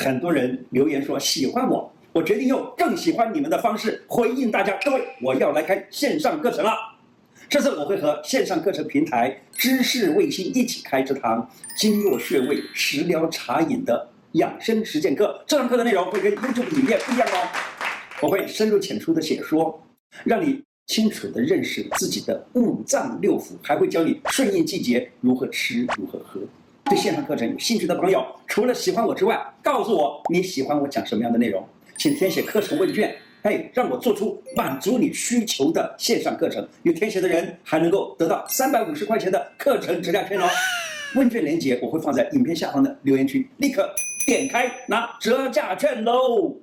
很多人留言说喜欢我，我决定用更喜欢你们的方式回应大家。各位，我要来开线上课程了。这次我会和线上课程平台知识卫星一起开这堂经络穴位食疗茶饮的养生实践课。这堂课的内容会跟 YouTube 里面不一样哦，我会深入浅出的解说，让你清楚的认识自己的五脏六腑，还会教你顺应季节如何吃如何喝。对线上课程有兴趣的朋友，除了喜欢我之外，告诉我你喜欢我讲什么样的内容，请填写课程问卷，嘿，让我做出满足你需求的线上课程。有填写的人还能够得到三百五十块钱的课程折价券哦。问卷链接我会放在影片下方的留言区，立刻点开拿折价券喽。